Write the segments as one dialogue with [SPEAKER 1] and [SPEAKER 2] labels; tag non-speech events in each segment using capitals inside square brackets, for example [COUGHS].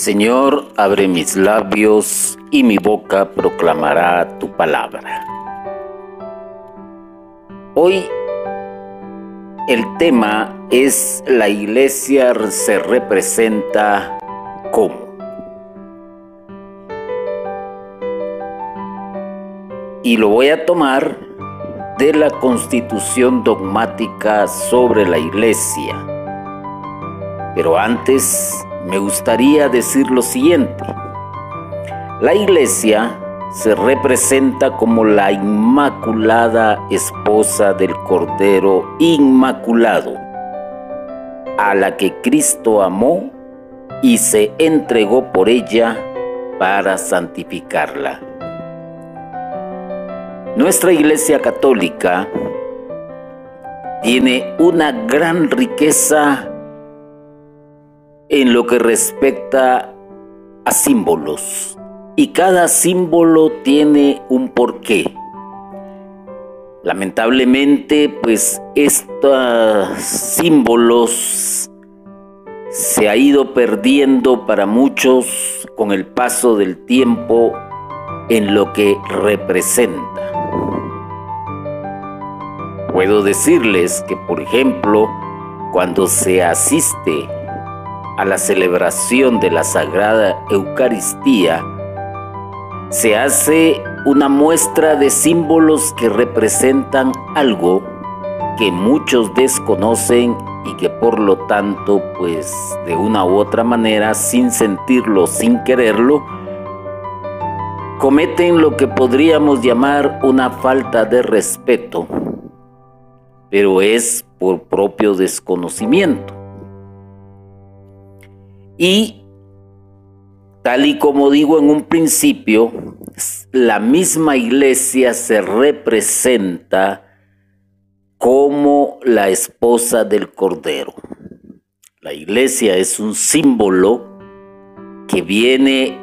[SPEAKER 1] Señor, abre mis labios y mi boca proclamará tu palabra. Hoy el tema es la iglesia se representa como. Y lo voy a tomar de la constitución dogmática sobre la iglesia. Pero antes me gustaría decir lo siguiente. La iglesia se representa como la inmaculada esposa del Cordero Inmaculado, a la que Cristo amó y se entregó por ella para santificarla. Nuestra Iglesia Católica tiene una gran riqueza en lo que respecta a símbolos y cada símbolo tiene un porqué. Lamentablemente, pues estos símbolos se ha ido perdiendo para muchos con el paso del tiempo en lo que representa. Puedo decirles que, por ejemplo, cuando se asiste a la celebración de la Sagrada Eucaristía, se hace una muestra de símbolos que representan algo que muchos desconocen y que por lo tanto, pues de una u otra manera, sin sentirlo, sin quererlo, cometen lo que podríamos llamar una falta de respeto, pero es por propio desconocimiento. Y tal y como digo en un principio, la misma iglesia se representa como la esposa del Cordero. La iglesia es un símbolo que viene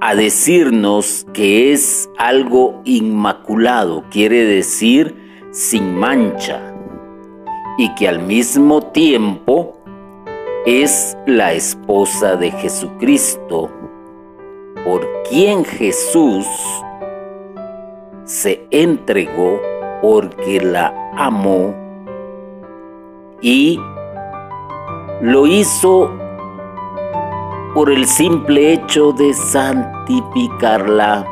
[SPEAKER 1] a decirnos que es algo inmaculado, quiere decir sin mancha, y que al mismo tiempo es la esposa de Jesucristo, por quien Jesús se entregó porque la amó y lo hizo por el simple hecho de santificarla.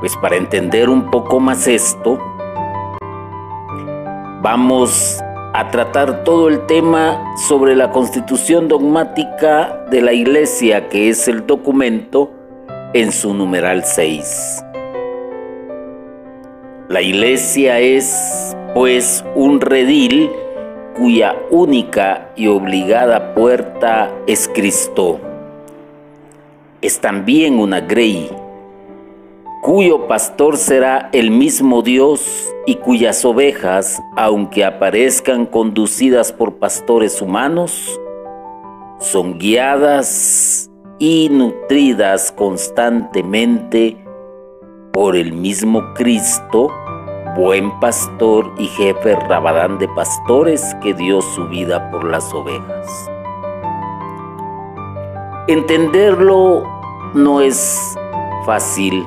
[SPEAKER 1] Pues para entender un poco más esto, vamos a tratar todo el tema sobre la constitución dogmática de la Iglesia, que es el documento en su numeral 6. La Iglesia es, pues, un redil cuya única y obligada puerta es Cristo. Es también una grey cuyo pastor será el mismo Dios y cuyas ovejas, aunque aparezcan conducidas por pastores humanos, son guiadas y nutridas constantemente por el mismo Cristo, buen pastor y jefe rabadán de pastores que dio su vida por las ovejas. Entenderlo no es fácil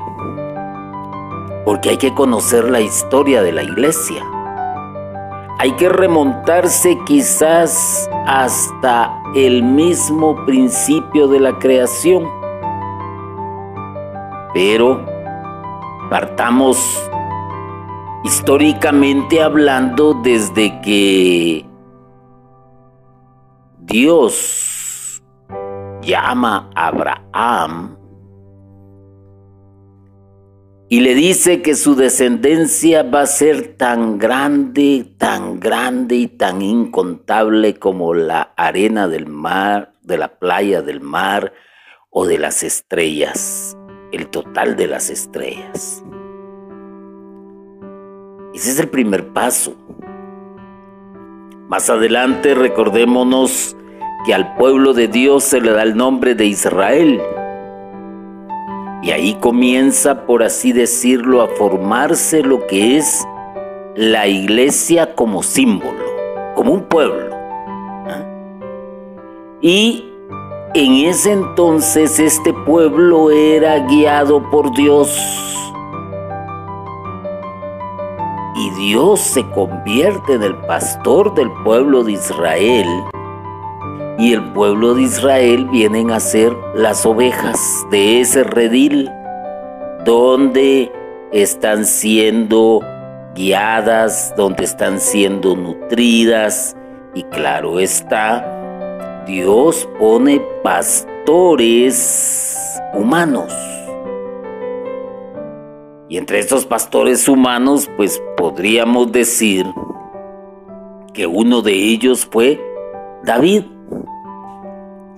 [SPEAKER 1] porque hay que conocer la historia de la iglesia. Hay que remontarse quizás hasta el mismo principio de la creación. Pero partamos históricamente hablando desde que Dios llama a Abraham y le dice que su descendencia va a ser tan grande, tan grande y tan incontable como la arena del mar, de la playa del mar o de las estrellas, el total de las estrellas. Ese es el primer paso. Más adelante recordémonos que al pueblo de Dios se le da el nombre de Israel y ahí comienza, por así decirlo, a formarse lo que es la iglesia como símbolo, como un pueblo. ¿ah? Y en ese entonces este pueblo era guiado por Dios. Y Dios se convierte en el pastor del pueblo de Israel. Y el pueblo de Israel vienen a ser las ovejas de ese redil donde están siendo guiadas, donde están siendo nutridas. Y claro está, Dios pone pastores humanos. Y entre estos pastores humanos, pues podríamos decir que uno de ellos fue David.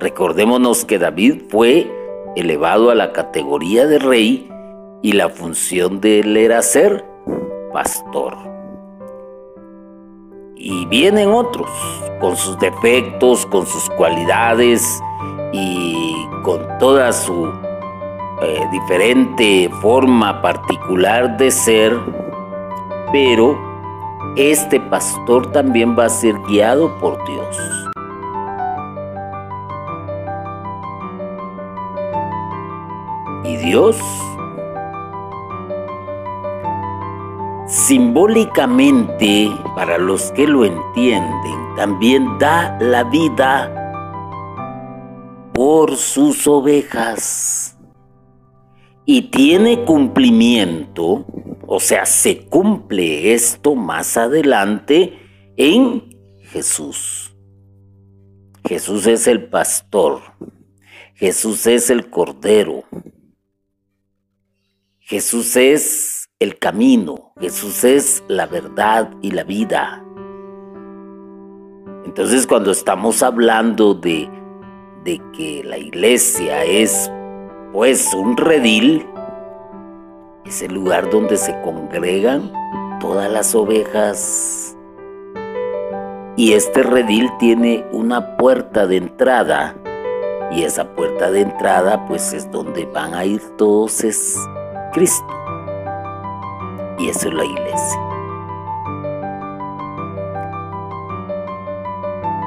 [SPEAKER 1] Recordémonos que David fue elevado a la categoría de rey y la función de él era ser pastor. Y vienen otros con sus defectos, con sus cualidades y con toda su eh, diferente forma particular de ser, pero este pastor también va a ser guiado por Dios. Dios Simbólicamente, para los que lo entienden, también da la vida por sus ovejas. Y tiene cumplimiento, o sea, se cumple esto más adelante en Jesús. Jesús es el pastor, Jesús es el cordero, Jesús es el camino, Jesús es la verdad y la vida. Entonces cuando estamos hablando de, de que la iglesia es pues un redil, es el lugar donde se congregan todas las ovejas. Y este redil tiene una puerta de entrada. Y esa puerta de entrada pues es donde van a ir todos es Cristo y eso es la iglesia.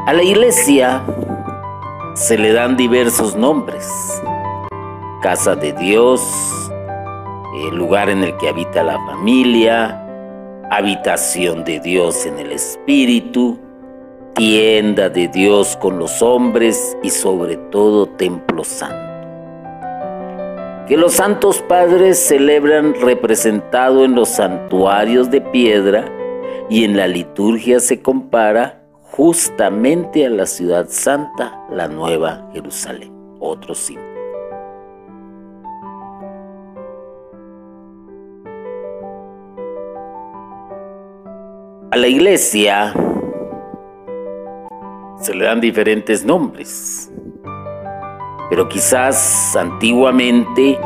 [SPEAKER 1] A la iglesia se le dan diversos nombres. Casa de Dios, el lugar en el que habita la familia, habitación de Dios en el Espíritu, tienda de Dios con los hombres y sobre todo templo santo que los santos padres celebran representado en los santuarios de piedra y en la liturgia se compara justamente a la ciudad santa, la nueva Jerusalén. Otro símbolo. A la iglesia se le dan diferentes nombres pero quizás antiguamente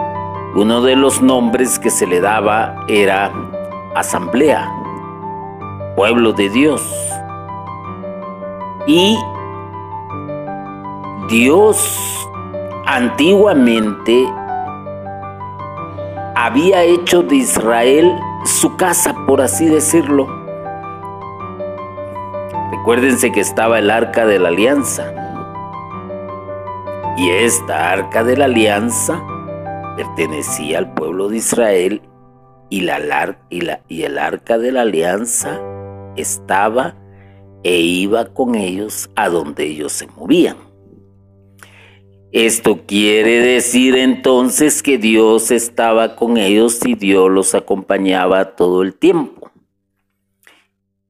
[SPEAKER 1] uno de los nombres que se le daba era asamblea, pueblo de Dios. Y Dios antiguamente había hecho de Israel su casa, por así decirlo. Recuérdense que estaba el arca de la alianza y esta arca de la alianza pertenecía al pueblo de Israel y, la, el arca de la alianza estaba e iba con ellos a donde ellos se movían. Esto quiere decir entonces que Dios estaba con ellos y Dios los acompañaba todo el tiempo.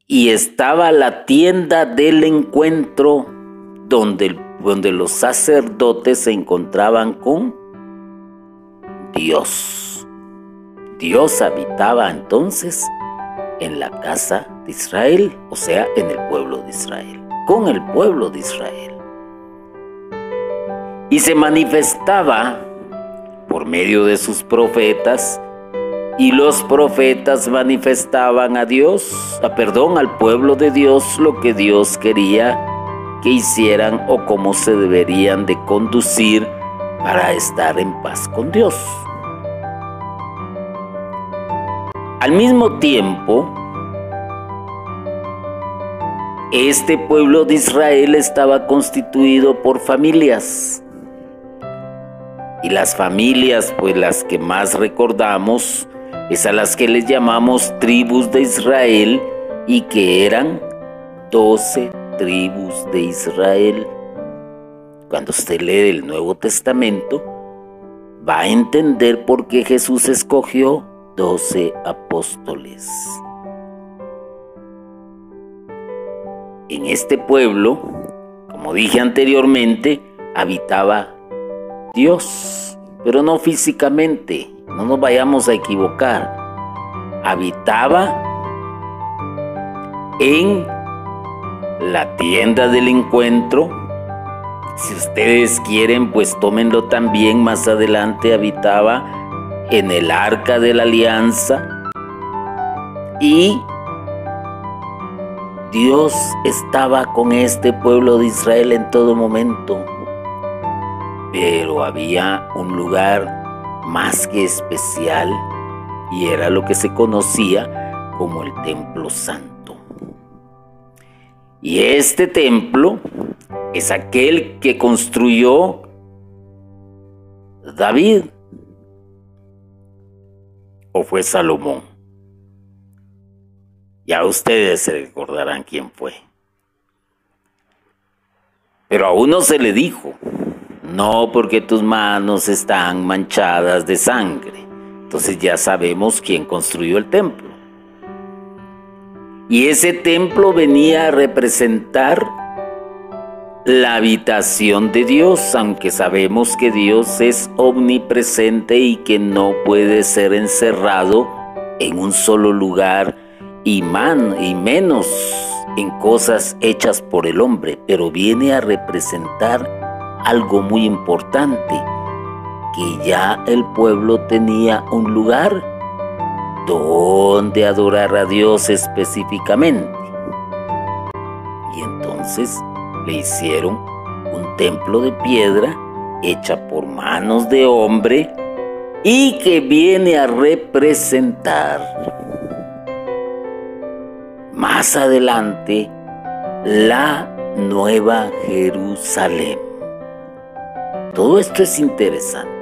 [SPEAKER 1] Y estaba la tienda del encuentro donde el donde los sacerdotes se encontraban con Dios. Dios habitaba entonces en la casa de Israel, o sea, en el pueblo de Israel, con el pueblo de Israel. Y se manifestaba por medio de sus profetas, y los profetas manifestaban a Dios, a perdón, al pueblo de Dios lo que Dios quería que hicieran o cómo se deberían de conducir para estar en paz con Dios. Al mismo tiempo, este pueblo de Israel estaba constituido por familias. Y las familias, pues las que más recordamos, es a las que les llamamos tribus de Israel y que eran doce tribus de Israel. Cuando usted lee el Nuevo Testamento, va a entender por qué Jesús escogió doce apóstoles. En este pueblo, como dije anteriormente, habitaba Dios, pero no físicamente, no nos vayamos a equivocar. Habitaba en la tienda del encuentro. Si ustedes quieren, pues tómenlo también. Más adelante habitaba en el arca de la alianza. Y Dios estaba con este pueblo de Israel en todo momento. Pero había un lugar más que especial y era lo que se conocía como el templo santo. Y este templo es aquel que construyó David o fue Salomón. Ya ustedes se recordarán quién fue. Pero a uno se le dijo, no porque tus manos están manchadas de sangre. Entonces ya sabemos quién construyó el templo. Y ese templo venía a representar la habitación de Dios, aunque sabemos que Dios es omnipresente y que no puede ser encerrado en un solo lugar y, man, y menos en cosas hechas por el hombre, pero viene a representar algo muy importante, que ya el pueblo tenía un lugar donde adorar a Dios específicamente. Y entonces le hicieron un templo de piedra hecha por manos de hombre y que viene a representar más adelante la nueva Jerusalén. Todo esto es interesante.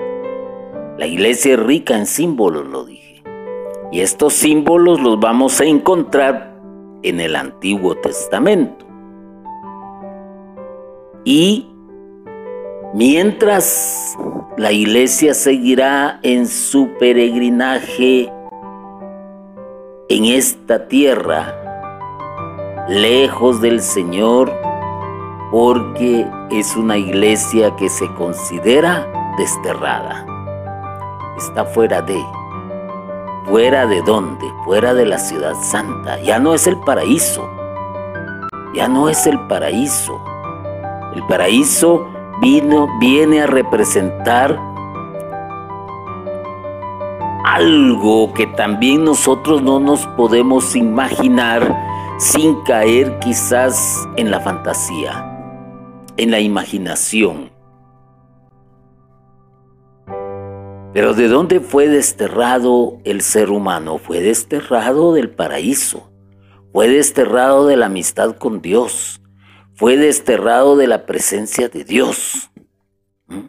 [SPEAKER 1] La iglesia es rica en símbolos, lo dije. Y estos símbolos los vamos a encontrar en el Antiguo Testamento. Y mientras la iglesia seguirá en su peregrinaje en esta tierra, lejos del Señor, porque es una iglesia que se considera desterrada. Está fuera de, fuera de dónde, fuera de la ciudad santa. Ya no es el paraíso, ya no es el paraíso. El paraíso vino, viene a representar algo que también nosotros no nos podemos imaginar sin caer quizás en la fantasía en la imaginación. Pero ¿de dónde fue desterrado el ser humano? Fue desterrado del paraíso, fue desterrado de la amistad con Dios, fue desterrado de la presencia de Dios. ¿Mm?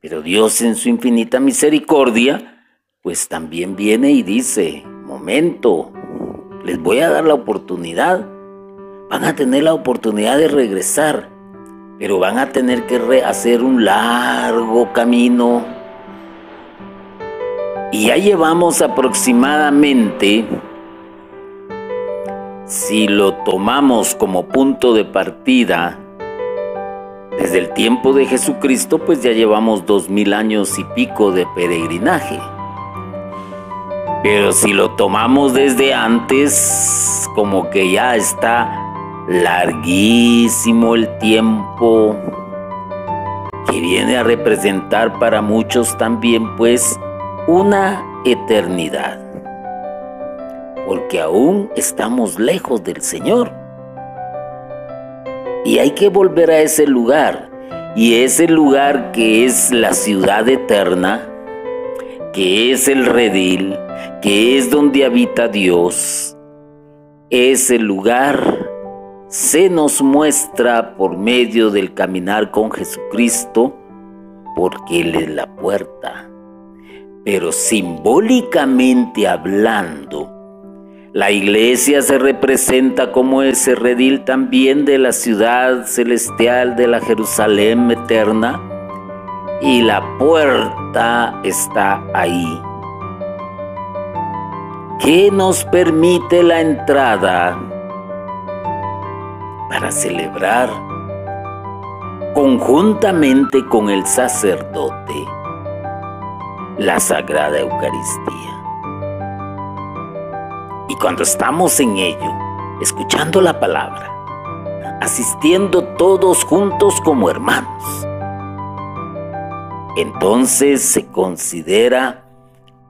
[SPEAKER 1] Pero Dios en su infinita misericordia, pues también viene y dice, momento, les voy a dar la oportunidad, van a tener la oportunidad de regresar pero van a tener que hacer un largo camino. Y ya llevamos aproximadamente, si lo tomamos como punto de partida, desde el tiempo de Jesucristo, pues ya llevamos dos mil años y pico de peregrinaje. Pero si lo tomamos desde antes, como que ya está larguísimo el tiempo que viene a representar para muchos también pues una eternidad. Porque aún estamos lejos del Señor. Y hay que volver a ese lugar. Y ese lugar que es la ciudad eterna, que es el redil, que es donde habita Dios, es el lugar se nos muestra por medio del caminar con Jesucristo porque Él es la puerta. Pero simbólicamente hablando, la iglesia se representa como ese redil también de la ciudad celestial de la Jerusalén eterna y la puerta está ahí. ¿Qué nos permite la entrada para celebrar conjuntamente con el sacerdote la Sagrada Eucaristía. Y cuando estamos en ello, escuchando la palabra, asistiendo todos juntos como hermanos, entonces se considera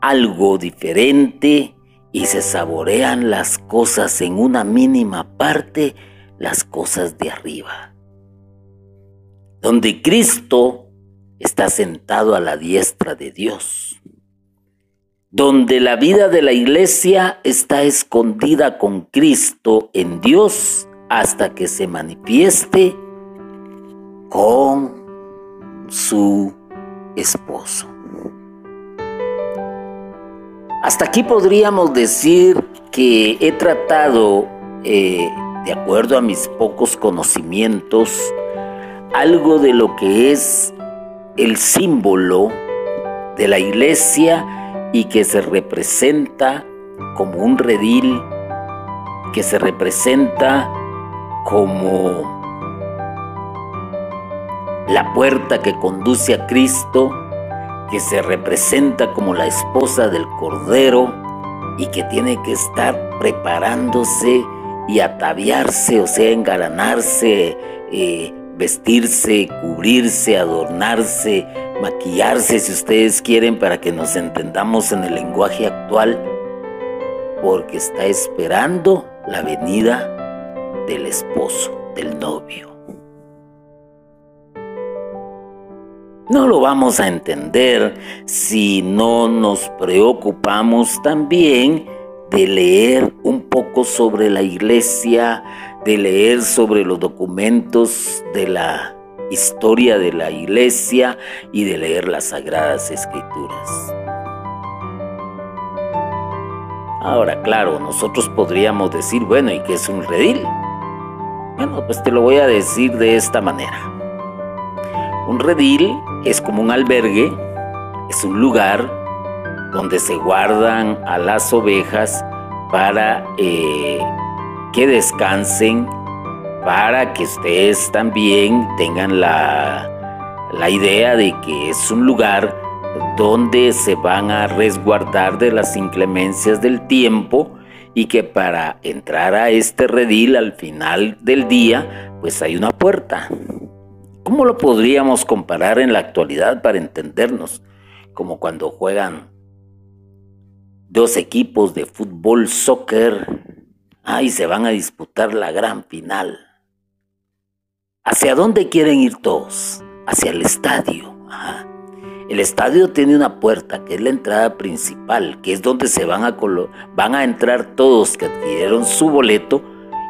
[SPEAKER 1] algo diferente y se saborean las cosas en una mínima parte, las cosas de arriba donde Cristo está sentado a la diestra de Dios, donde la vida de la iglesia está escondida con Cristo en Dios hasta que se manifieste con su esposo. Hasta aquí podríamos decir que he tratado, eh, de acuerdo a mis pocos conocimientos, algo de lo que es el símbolo de la iglesia y que se representa como un redil, que se representa como la puerta que conduce a Cristo, que se representa como la esposa del Cordero y que tiene que estar preparándose y ataviarse, o sea, engalanarse, eh, vestirse, cubrirse, adornarse, maquillarse si ustedes quieren para que nos entendamos en el lenguaje actual, porque está esperando la venida del esposo, del novio. No lo vamos a entender si no nos preocupamos también de leer un poco sobre la iglesia, de leer sobre los documentos de la historia de la iglesia y de leer las sagradas escrituras. Ahora, claro, nosotros podríamos decir, bueno, ¿y qué es un redil? Bueno, pues te lo voy a decir de esta manera. Un redil es como un albergue, es un lugar donde se guardan a las ovejas para eh, que descansen, para que ustedes también tengan la, la idea de que es un lugar donde se van a resguardar de las inclemencias del tiempo y que para entrar a este redil al final del día, pues hay una puerta. ¿Cómo lo podríamos comparar en la actualidad para entendernos? Como cuando juegan dos equipos de fútbol, soccer, ahí se van a disputar la gran final. ¿Hacia dónde quieren ir todos? Hacia el estadio. El estadio tiene una puerta que es la entrada principal, que es donde se van a, van a entrar todos que adquirieron su boleto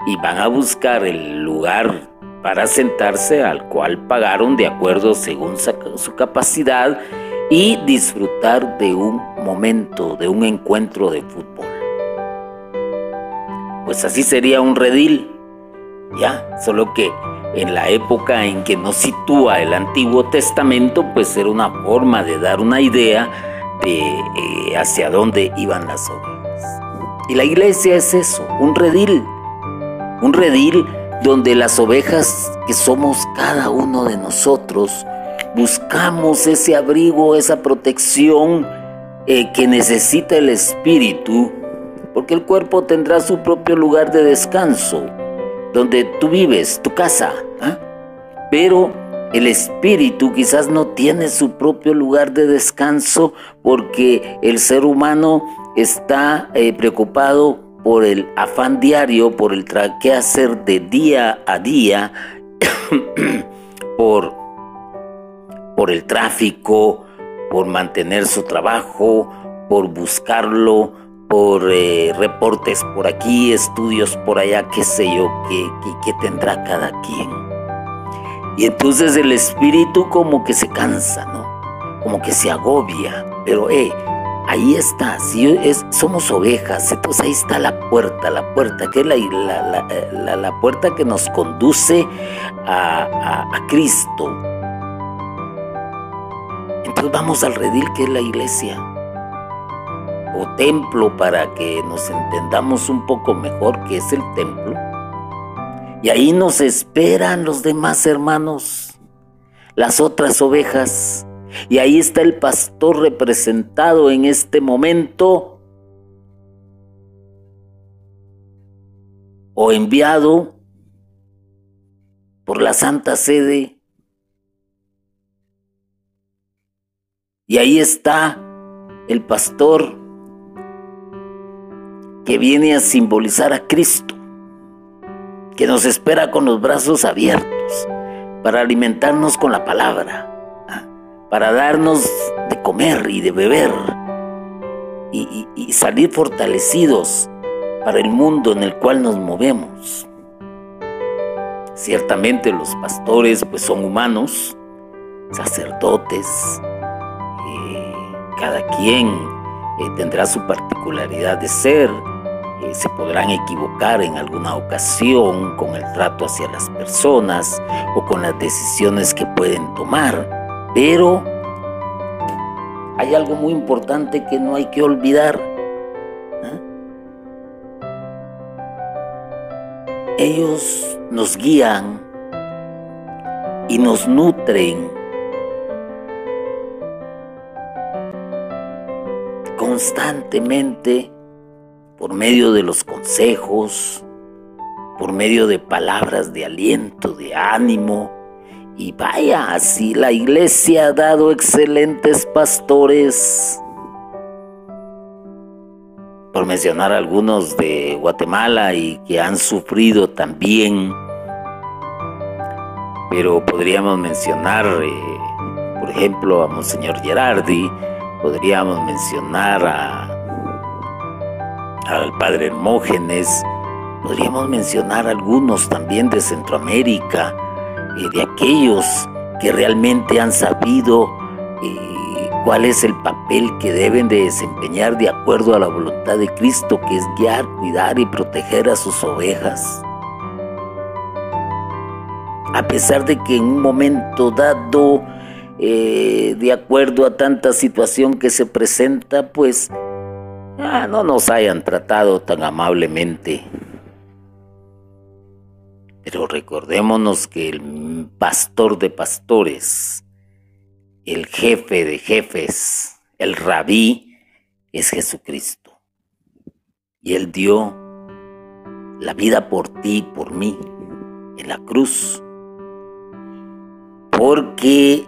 [SPEAKER 1] y van a buscar el lugar para sentarse al cual pagaron de acuerdo según su capacidad y disfrutar de un momento, de un encuentro de fútbol. Pues así sería un redil, ya, solo que en la época en que nos sitúa el Antiguo Testamento, pues era una forma de dar una idea de eh, hacia dónde iban las ovejas. Y la iglesia es eso, un redil, un redil donde las ovejas que somos cada uno de nosotros, buscamos ese abrigo, esa protección eh, que necesita el espíritu, porque el cuerpo tendrá su propio lugar de descanso, donde tú vives, tu casa, ¿ah? pero el espíritu quizás no tiene su propio lugar de descanso porque el ser humano está eh, preocupado por el afán diario, por el qué hacer de día a día, [COUGHS] por por el tráfico, por mantener su trabajo, por buscarlo, por eh, reportes por aquí, estudios por allá, qué sé yo, qué, tendrá cada quien. Y entonces el espíritu como que se cansa, ¿no? Como que se agobia. Pero, eh, ahí está, si es, somos ovejas, entonces ahí está la puerta, la puerta, que es la, la, la, puerta que nos conduce a, a Cristo. Entonces vamos al redil que es la iglesia o templo para que nos entendamos un poco mejor que es el templo. Y ahí nos esperan los demás hermanos, las otras ovejas. Y ahí está el pastor representado en este momento o enviado por la Santa Sede. Y ahí está el pastor que viene a simbolizar a Cristo, que nos espera con los brazos abiertos para alimentarnos con la palabra, ¿ah? para darnos de comer y de beber y, salir fortalecidos para el mundo en el cual nos movemos. Ciertamente los pastores pues son humanos, sacerdotes, eh, cada quien eh, tendrá su particularidad de ser, se podrán equivocar en alguna ocasión con el trato hacia las personas o con las decisiones que pueden tomar, pero hay algo muy importante que no hay que olvidar. ¿eh? Ellos nos guían y nos nutren constantemente por medio de los consejos, por medio de palabras de aliento, de ánimo. Y vaya, así la iglesia ha dado excelentes pastores. Por mencionar algunos de Guatemala y que han sufrido también. Pero podríamos mencionar, eh, por ejemplo, a Monseñor Gerardi, podríamos mencionar a al padre Hermógenes, podríamos mencionar algunos también de Centroamérica, y de aquellos que realmente han sabido eh, cuál es el papel que deben de desempeñar de acuerdo a la voluntad de Cristo, que es guiar, cuidar y proteger a sus ovejas. A pesar de que en un momento dado, eh, de acuerdo a tanta situación que se presenta, pues Ah, no nos hayan tratado tan amablemente. Pero recordémonos que el pastor de pastores, el jefe de jefes, el rabí, es Jesucristo. Y Él dio la vida por ti por mí en la cruz. Porque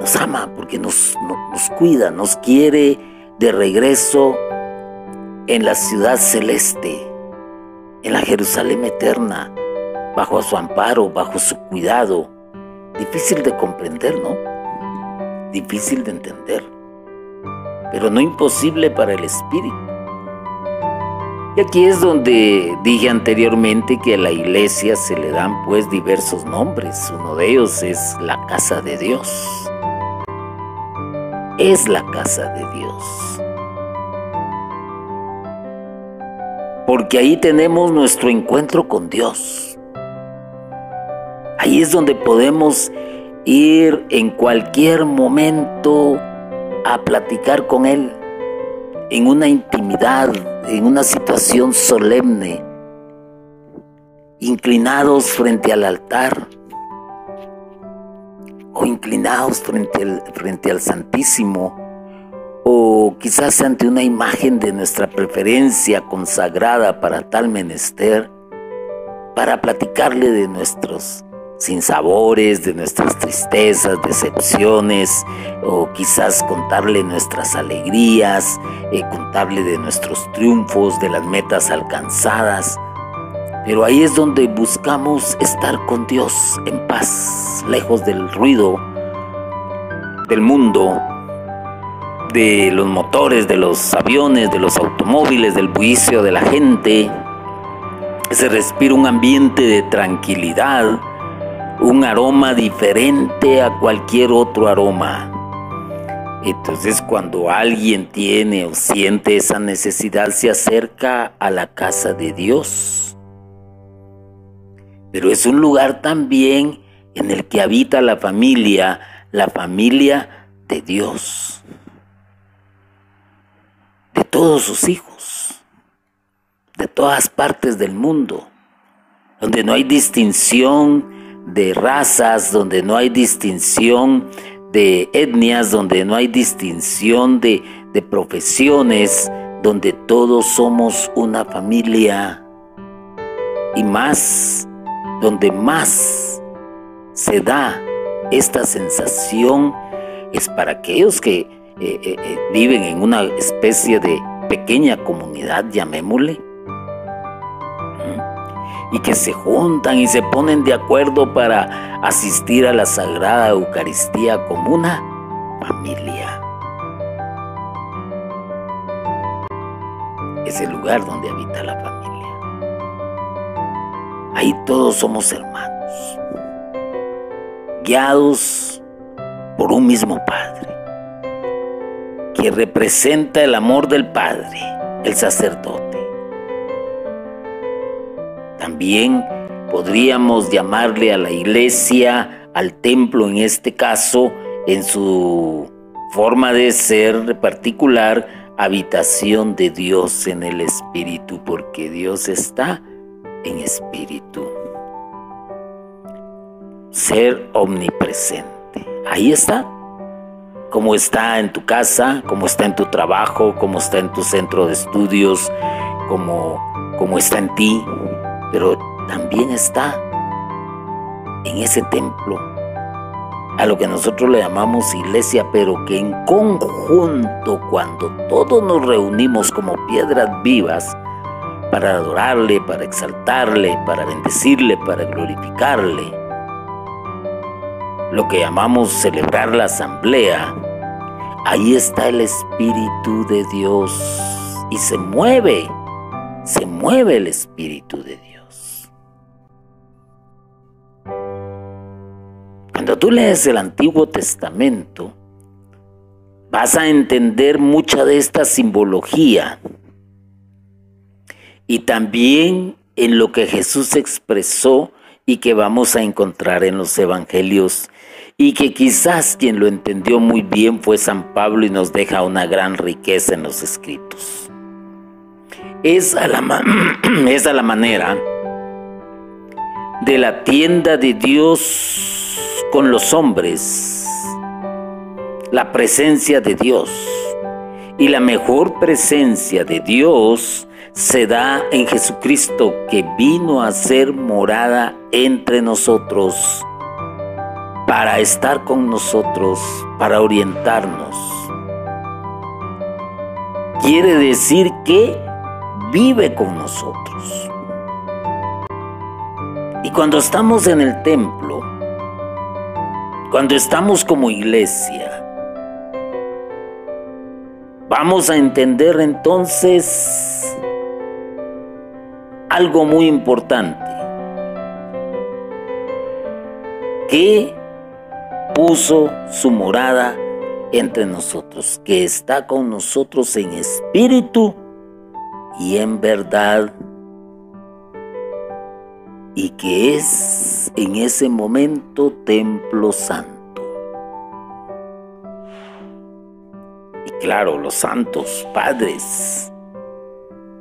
[SPEAKER 1] nos ama, porque nos, nos cuida, nos quiere de regreso en la ciudad celeste, en la Jerusalén eterna, bajo su amparo, bajo su cuidado. Difícil de comprender, ¿no? Difícil de entender, pero no imposible para el espíritu. Y aquí es donde dije anteriormente que a la iglesia se le dan pues diversos nombres. Uno de ellos es la casa de Dios es la casa de Dios. Porque ahí tenemos nuestro encuentro con Dios. Ahí es donde podemos ir en cualquier momento a platicar con Él, en una intimidad, en una situación solemne, inclinados frente al altar o inclinados frente al, frente al Santísimo, o quizás ante una imagen de nuestra preferencia consagrada para tal menester, para platicarle de nuestros sinsabores, de nuestras tristezas, decepciones, o quizás contarle nuestras alegrías, eh, contarle de nuestros triunfos, de las metas alcanzadas, pero ahí es donde buscamos estar con Dios en paz, lejos del ruido del mundo, de los motores, de los aviones, de los automóviles, del bullicio de la gente. Se respira un ambiente de tranquilidad, un aroma diferente a cualquier otro aroma. Entonces cuando alguien tiene o siente esa necesidad se acerca a la casa de Dios. Pero es un lugar también en el que habita la familia, la familia de Dios, de todos sus hijos, de todas partes del mundo, donde no hay distinción de razas, donde no hay distinción de etnias, donde no hay distinción de, profesiones, donde todos somos una familia. Y más, donde más se da esta sensación es para aquellos que eh, eh, eh, viven en una especie de pequeña comunidad, llamémosle, y que se juntan y se ponen de acuerdo para asistir a la Sagrada Eucaristía como una familia. Es el lugar donde habita la familia. Ahí todos somos hermanos, guiados por un mismo Padre, que representa el amor del Padre, el sacerdote. También podríamos llamarle a la iglesia, al templo en este caso, en su forma de ser particular, habitación de Dios en el Espíritu, porque Dios está en Espíritu. Ser omnipresente. Ahí está. Como está en tu casa, como está en tu trabajo, como está en tu centro de estudios, como, como está en ti, pero también está en ese templo, a lo que nosotros le llamamos iglesia, pero que en conjunto, cuando todos nos reunimos como piedras vivas, para adorarle, para exaltarle, para bendecirle, para glorificarle, lo que llamamos celebrar la asamblea, ahí está el Espíritu de Dios y se mueve, se mueve el Espíritu de Dios. Cuando tú lees el Antiguo Testamento, vas a entender mucha de esta simbología y también en lo que Jesús expresó y que vamos a encontrar en los evangelios y que quizás quien lo entendió muy bien fue San Pablo y nos deja una gran riqueza en los escritos. Es a la, [CLEARS THROAT] es a la manera de la tienda de Dios con los hombres la presencia de Dios. Y la mejor presencia de Dios se da en Jesucristo que vino a ser morada entre nosotros, para estar con nosotros, para orientarnos. Quiere decir que vive con nosotros. Y cuando estamos en el templo, cuando estamos como iglesia, vamos a entender entonces algo muy importante. Que puso su morada entre nosotros, que está con nosotros en espíritu y en verdad y que es en ese momento templo santo. Y claro, los santos padres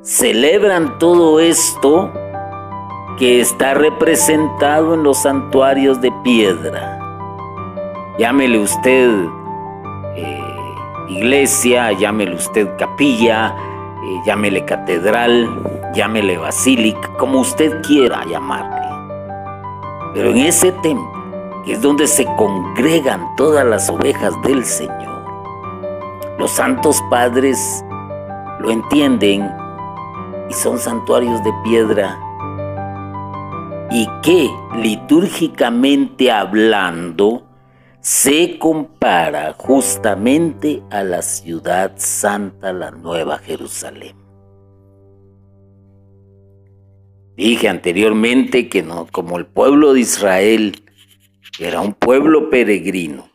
[SPEAKER 1] celebran todo esto que está representado en los santuarios de piedra. Llámele usted eh, iglesia, llámele usted capilla, eh, llámele catedral, llámele basílica, como usted quiera llamarle. Pero en ese templo, que es donde se congregan todas las ovejas del Señor, los santos padres lo entienden y son santuarios de piedra y que litúrgicamente hablando se compara justamente a la ciudad santa, la Nueva Jerusalén. Dije anteriormente que no, como el pueblo de Israel era un pueblo peregrino,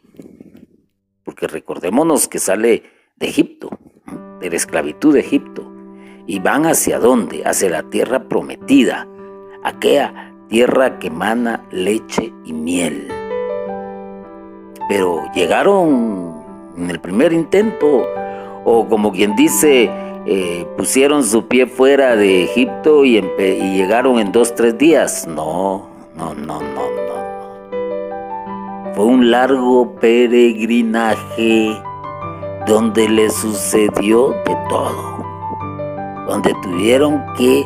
[SPEAKER 1] porque recordémonos que sale de Egipto, de la esclavitud de Egipto, y van hacia dónde? Hacia la tierra prometida, aquella tierra que emana leche y miel. Pero llegaron en el primer intento, o como quien dice, eh, pusieron su pie fuera de Egipto y, y llegaron en dos, tres días. No, no, no, no, no. Fue un largo peregrinaje donde le sucedió de todo, donde tuvieron que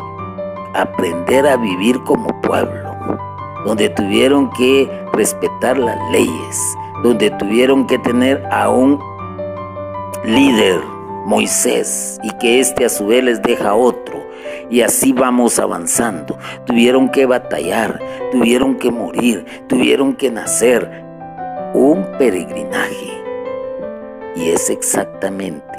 [SPEAKER 1] aprender a vivir como pueblo, donde tuvieron que respetar las leyes, donde tuvieron que tener a un líder, Moisés, y que éste a su vez les deja otro. Y así vamos avanzando. Tuvieron que batallar, tuvieron que morir, tuvieron que nacer. Un peregrinaje. Y es exactamente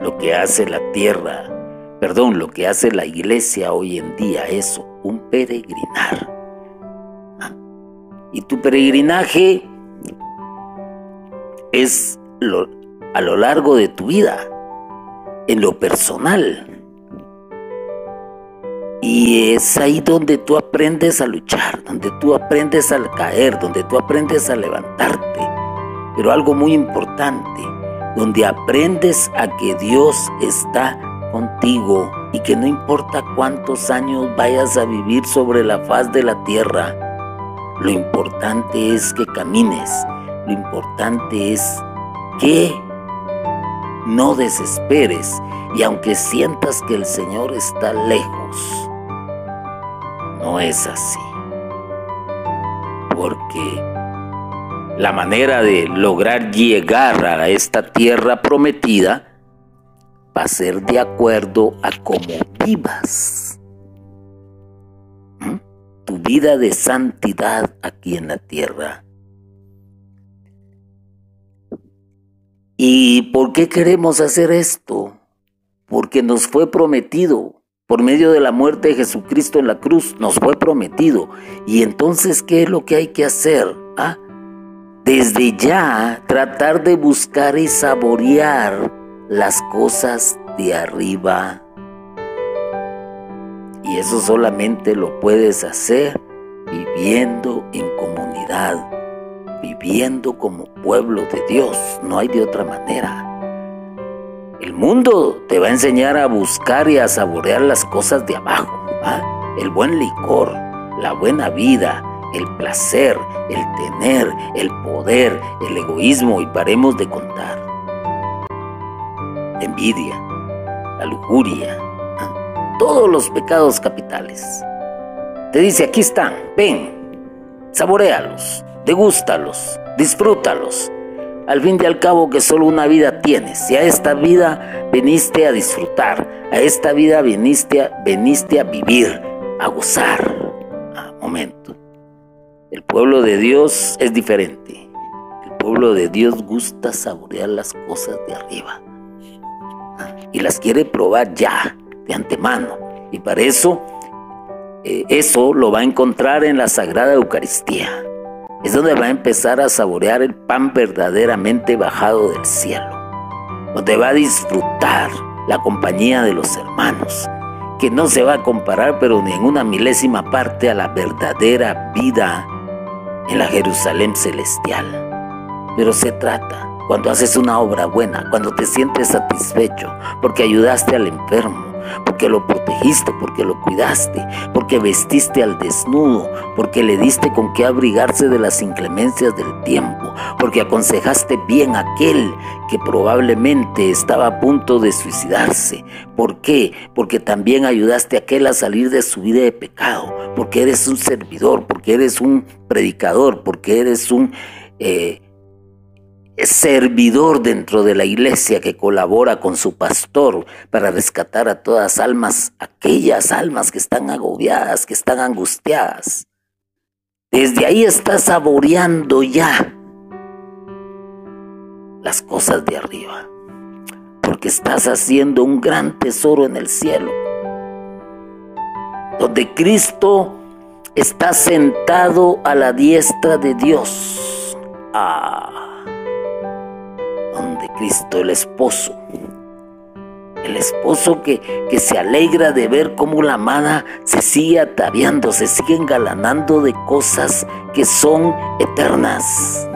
[SPEAKER 1] lo que hace la tierra, perdón, lo que hace la iglesia hoy en día, eso, un peregrinar. Ah, y tu peregrinaje es a lo largo de tu vida, en lo personal. Y es ahí donde tú aprendes a luchar, donde tú aprendes a caer, donde tú aprendes a levantarte. Pero algo muy importante, donde aprendes a que Dios está contigo y que no importa cuántos años vayas a vivir sobre la faz de la tierra, lo importante es que camines, lo importante es que no desesperes y aunque sientas que el Señor está lejos, no es así. Porque la manera de lograr llegar a esta tierra prometida va a ser de acuerdo a cómo vivas. ¿Mm? Tu vida de santidad aquí en la tierra ¿Y por qué queremos hacer esto? Porque nos fue prometido. Por medio de la muerte de Jesucristo en la cruz nos fue prometido. Y entonces, ¿qué es lo que hay que hacer? ¿Ah? Desde ya tratar de buscar y saborear las cosas de arriba. Y eso solamente lo puedes hacer viviendo en comunidad viviendo como pueblo de Dios, no hay de otra manera. El mundo te va a enseñar a buscar y a saborear las cosas de abajo, el buen licor, la buena vida, el placer, el tener, el poder, el egoísmo y paremos de contar. Envidia, la lujuria, todos los pecados capitales. Te dice, aquí están, ven, saborealos degústalos, disfrútalos. Al fin y al cabo que solo una vida tienes y a esta vida viniste a disfrutar, a esta vida viniste a, a vivir, a gozar. Ah, momento. El pueblo de Dios es diferente. El pueblo de Dios gusta saborear las cosas de arriba y las quiere probar ya, de antemano. Y para eso, eh, eso lo va a encontrar en la Sagrada Eucaristía es donde va a empezar a saborear el pan verdaderamente bajado del cielo, donde va a disfrutar la compañía de los hermanos, que no se va a comparar pero ni en una milésima parte a la verdadera vida en la Jerusalén celestial. Pero se trata cuando haces una obra buena, cuando te sientes satisfecho porque ayudaste al enfermo, porque lo protegiste, porque lo cuidaste, porque vestiste al desnudo, porque le diste con qué abrigarse de las inclemencias del tiempo, porque aconsejaste bien a aquel que probablemente estaba a punto de suicidarse. ¿Por qué? Porque también ayudaste a aquel a salir de su vida de pecado, porque eres un servidor, porque eres un predicador, porque eres un... Eh, servidor dentro de la iglesia que colabora con su pastor para rescatar a todas almas, aquellas almas que están agobiadas, que están angustiadas. Desde ahí estás saboreando ya las cosas de arriba, porque estás haciendo un gran tesoro en el cielo, donde Cristo está sentado a la diestra de Dios. Ah, Cristo el esposo. El esposo que, que se alegra de ver cómo la amada se sigue ataviando, se sigue engalanando de cosas que son eternas.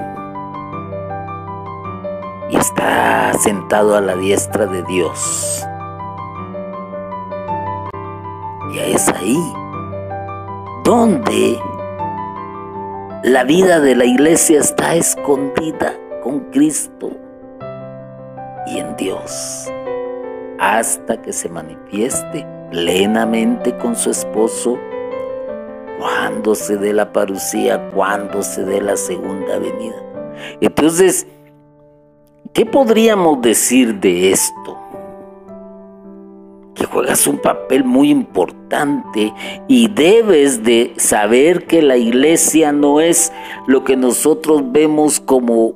[SPEAKER 1] Y está sentado a la diestra de Dios. Y es ahí donde la vida de la iglesia está escondida con Cristo en Dios hasta que se manifieste plenamente con su esposo cuando se dé la parucía, cuando se dé la segunda venida. Entonces, ¿qué podríamos decir de esto? que juegas un papel muy importante y debes de saber que la iglesia no es lo que nosotros vemos como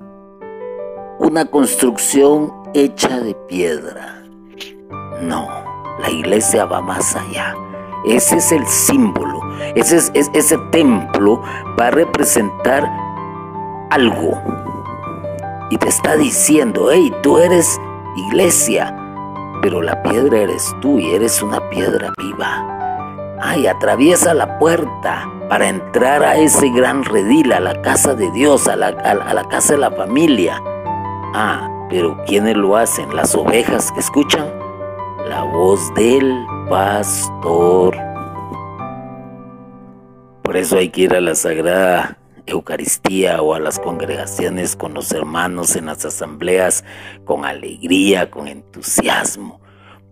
[SPEAKER 1] una construcción hecha de piedra. No, la iglesia va más allá. Ese es el símbolo, ese, es, ese templo va a representar algo. Y te está diciendo, hey, tú eres iglesia, pero la piedra eres tú y eres una piedra viva. Ay, atraviesa la puerta para entrar a ese gran redil, a la casa de Dios, a la casa de la familia. Ah, pero ¿quiénes lo hacen? Las ovejas que escuchan la voz del pastor. Por eso hay que ir a la Sagrada Eucaristía o a las congregaciones con los hermanos en las asambleas con alegría, con entusiasmo,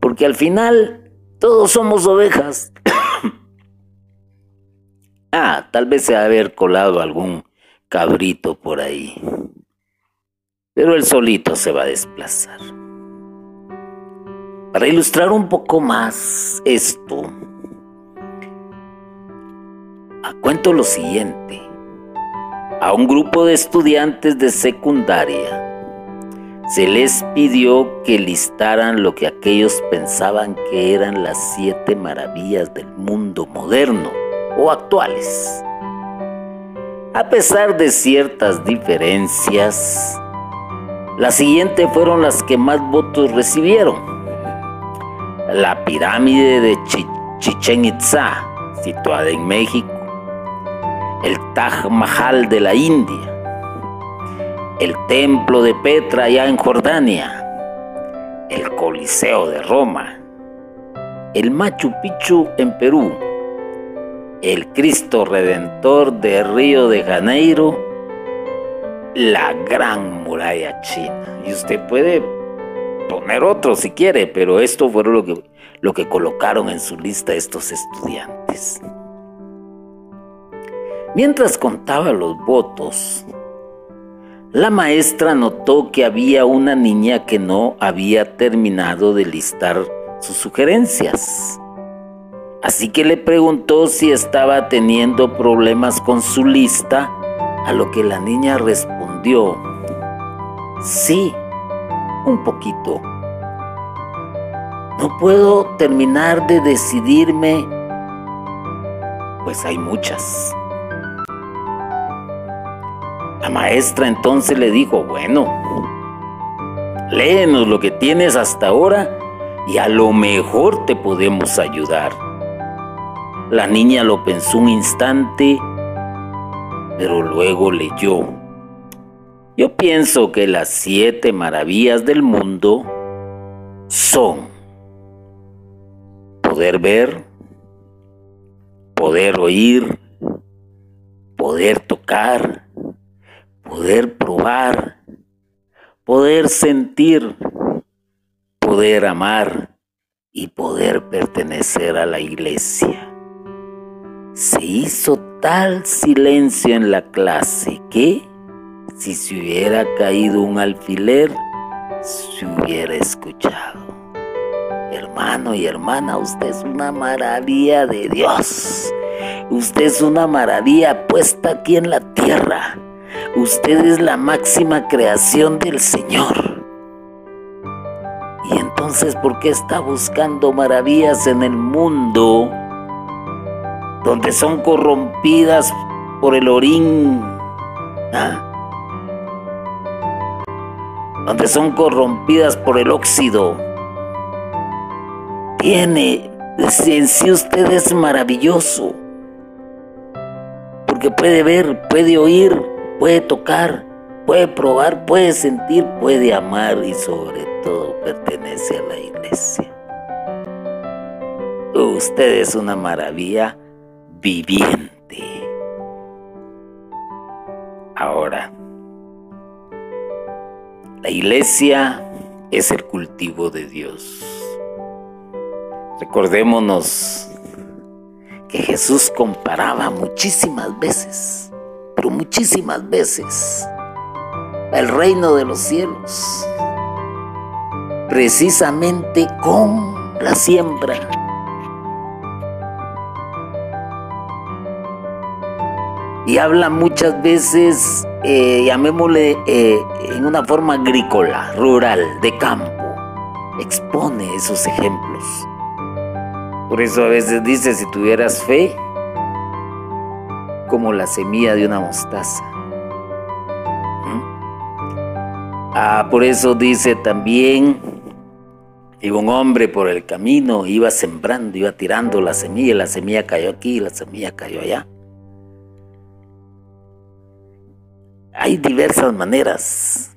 [SPEAKER 1] porque al final todos somos ovejas. [COUGHS] ah, tal vez se ha haber colado algún cabrito por ahí, pero él solito se va a desplazar. Para ilustrar un poco más esto, cuento lo siguiente a un grupo de estudiantes de secundaria se les pidió que listaran lo que aquellos pensaban que eran las siete maravillas del mundo moderno o actuales. A pesar de ciertas diferencias, las siguientes fueron las que más votos recibieron. La pirámide de Chichen Itza, situada en México, el Taj Mahal de la India, el templo de Petra allá en Jordania, el Coliseo de Roma, el Machu Picchu en Perú, el Cristo Redentor de Río de Janeiro, la Gran Muralla China. Y usted puede poner otro si quiere, pero esto fue lo que, lo que colocaron en su lista estos estudiantes. Mientras contaba los votos, la maestra notó que había una niña que no había terminado de listar sus sugerencias. Así que le preguntó si estaba teniendo problemas con su lista, a lo que la niña respondió, sí, un poquito. No puedo terminar de decidirme, pues hay muchas. La maestra entonces le dijo, bueno, léenos lo que tienes hasta ahora y a lo mejor te podemos ayudar. La niña lo pensó un instante, pero luego leyó. Yo pienso que las siete maravillas del mundo son poder ver, poder oír, poder tocar, poder probar, poder sentir, poder amar y poder pertenecer a la iglesia. Hizo tal silencio en la clase que, si se hubiera caído un alfiler, se hubiera escuchado. Hermano y hermana, usted es una maravilla de Dios. Usted es una maravilla puesta aquí en la tierra. Usted es la máxima creación del Señor. Y entonces, ¿por qué está buscando maravillas en el mundo donde son corrompidas por el orín, ¿ah? donde son corrompidas por el óxido. Tiene, en sí usted es maravilloso, porque puede ver, puede oír, puede tocar, puede probar, puede sentir, puede amar y sobre todo pertenece a la iglesia. Usted es una maravilla viviente. Ahora, la iglesia es el cultivo de Dios. Recordémonos que Jesús comparaba muchísimas veces, pero muchísimas veces, el reino de los cielos, precisamente con la siembra y habla muchas veces, eh, llamémosle, eh, en una forma agrícola, rural, de campo. Expone esos ejemplos. Por eso a veces dice, si tuvieras fe, como la semilla de una mostaza. ¿Mm? Ah, por eso dice también, iba un hombre por el camino, iba sembrando, iba tirando la semilla, la semilla cayó aquí, la semilla cayó allá. Hay diversas maneras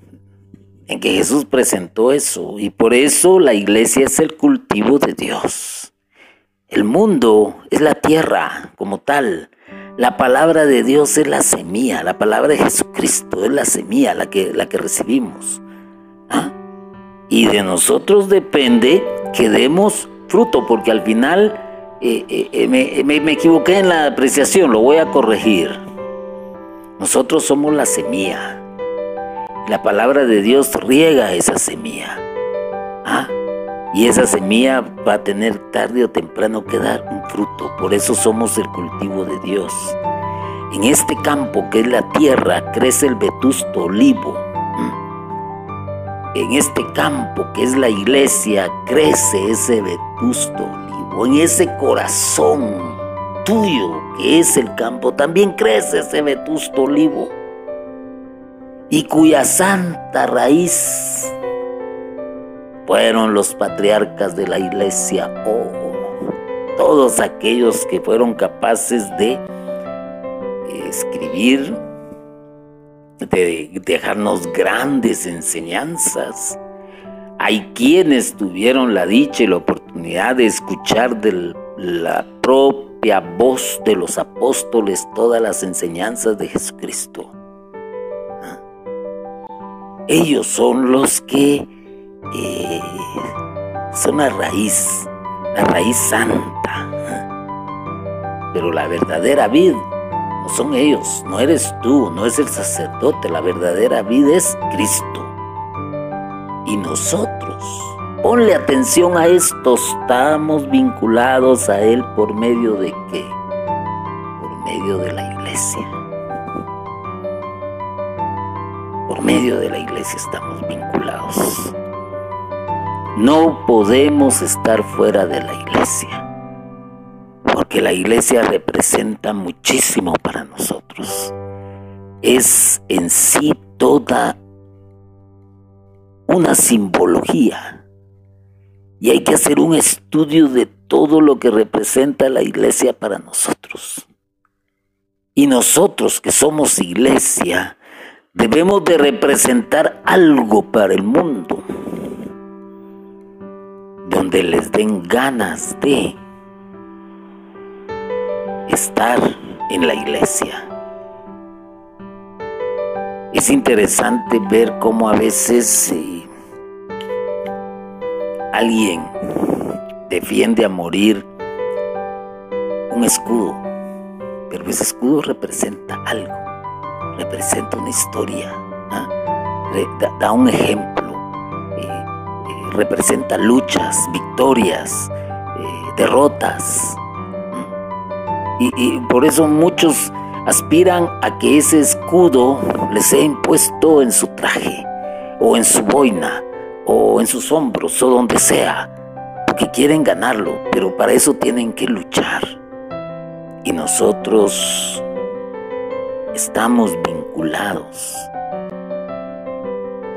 [SPEAKER 1] en que Jesús presentó eso y por eso la iglesia es el cultivo de Dios. El mundo es la tierra como tal. La palabra de Dios es la semilla, la palabra de Jesucristo es la semilla, la que, la que recibimos. ¿Ah? Y de nosotros depende que demos fruto, porque al final eh, eh, eh, me, me equivoqué en la apreciación, lo voy a corregir. Nosotros somos la semilla. La palabra de Dios riega esa semilla. ¿Ah? Y esa semilla va a tener tarde o temprano que dar un fruto. Por eso somos el cultivo de Dios. En este campo que es la tierra crece el vetusto olivo. En este campo que es la iglesia crece ese vetusto olivo. En ese corazón tuyo, que es el campo, también crece ese vetusto olivo, y cuya santa raíz fueron los patriarcas de la iglesia, oh, todos aquellos que fueron capaces de escribir, de dejarnos grandes enseñanzas. Hay quienes tuvieron la dicha y la oportunidad de escuchar de la propia voz de los apóstoles todas las enseñanzas de Jesucristo. ¿Ah? Ellos son los que eh, son la raíz, la raíz santa. ¿ah? Pero la verdadera vid no son ellos, no eres tú, no es el sacerdote, la verdadera vid es Cristo. Y nosotros Ponle atención a esto, estamos vinculados a Él por medio de qué? Por medio de la iglesia. Por medio de la iglesia estamos vinculados. No podemos estar fuera de la iglesia, porque la iglesia representa muchísimo para nosotros. Es en sí toda una simbología y hay que hacer un estudio de todo lo que representa la iglesia para nosotros. Y nosotros que somos iglesia, debemos de representar algo para el mundo, donde les den ganas de estar en la iglesia. Es interesante ver cómo a veces alguien defiende a morir un escudo, pero ese escudo representa algo, representa una historia, ¿ah? da, un ejemplo, eh, eh, representa luchas, victorias, eh, derrotas. y por eso muchos aspiran a que ese escudo les sea impuesto en su traje o en su boina o en sus hombros o donde sea, porque quieren ganarlo, pero para eso tienen que luchar. Y nosotros estamos vinculados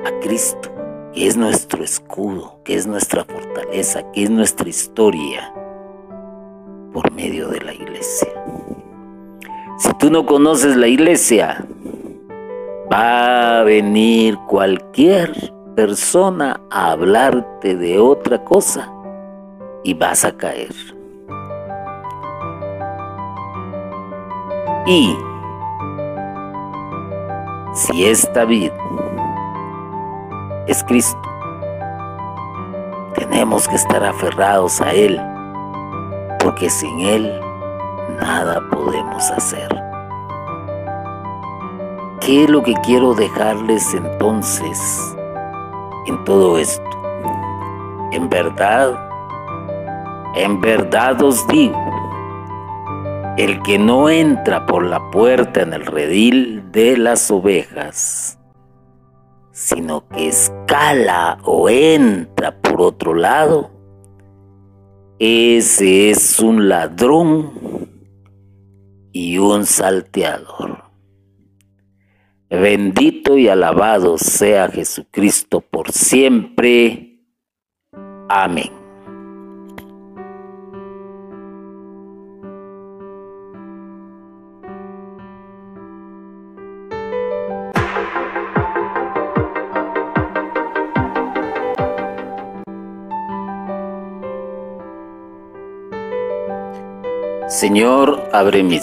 [SPEAKER 1] a Cristo, que es nuestro escudo, que es nuestra fortaleza, que es nuestra historia por medio de la iglesia. Si tú no conoces la iglesia, va a venir cualquier persona a hablarte de otra cosa y vas a caer. Y si esta vida es Cristo, tenemos que estar aferrados a Él, porque sin Él nada podemos hacer. ¿Qué es lo que quiero dejarles entonces en todo esto? En verdad, en verdad os digo, el que no entra por la puerta en el redil de las ovejas, sino que escala o entra por otro lado, ese es un ladrón y un salteador. Bendito y alabado sea Jesucristo por siempre. Amén. Señor, abre mis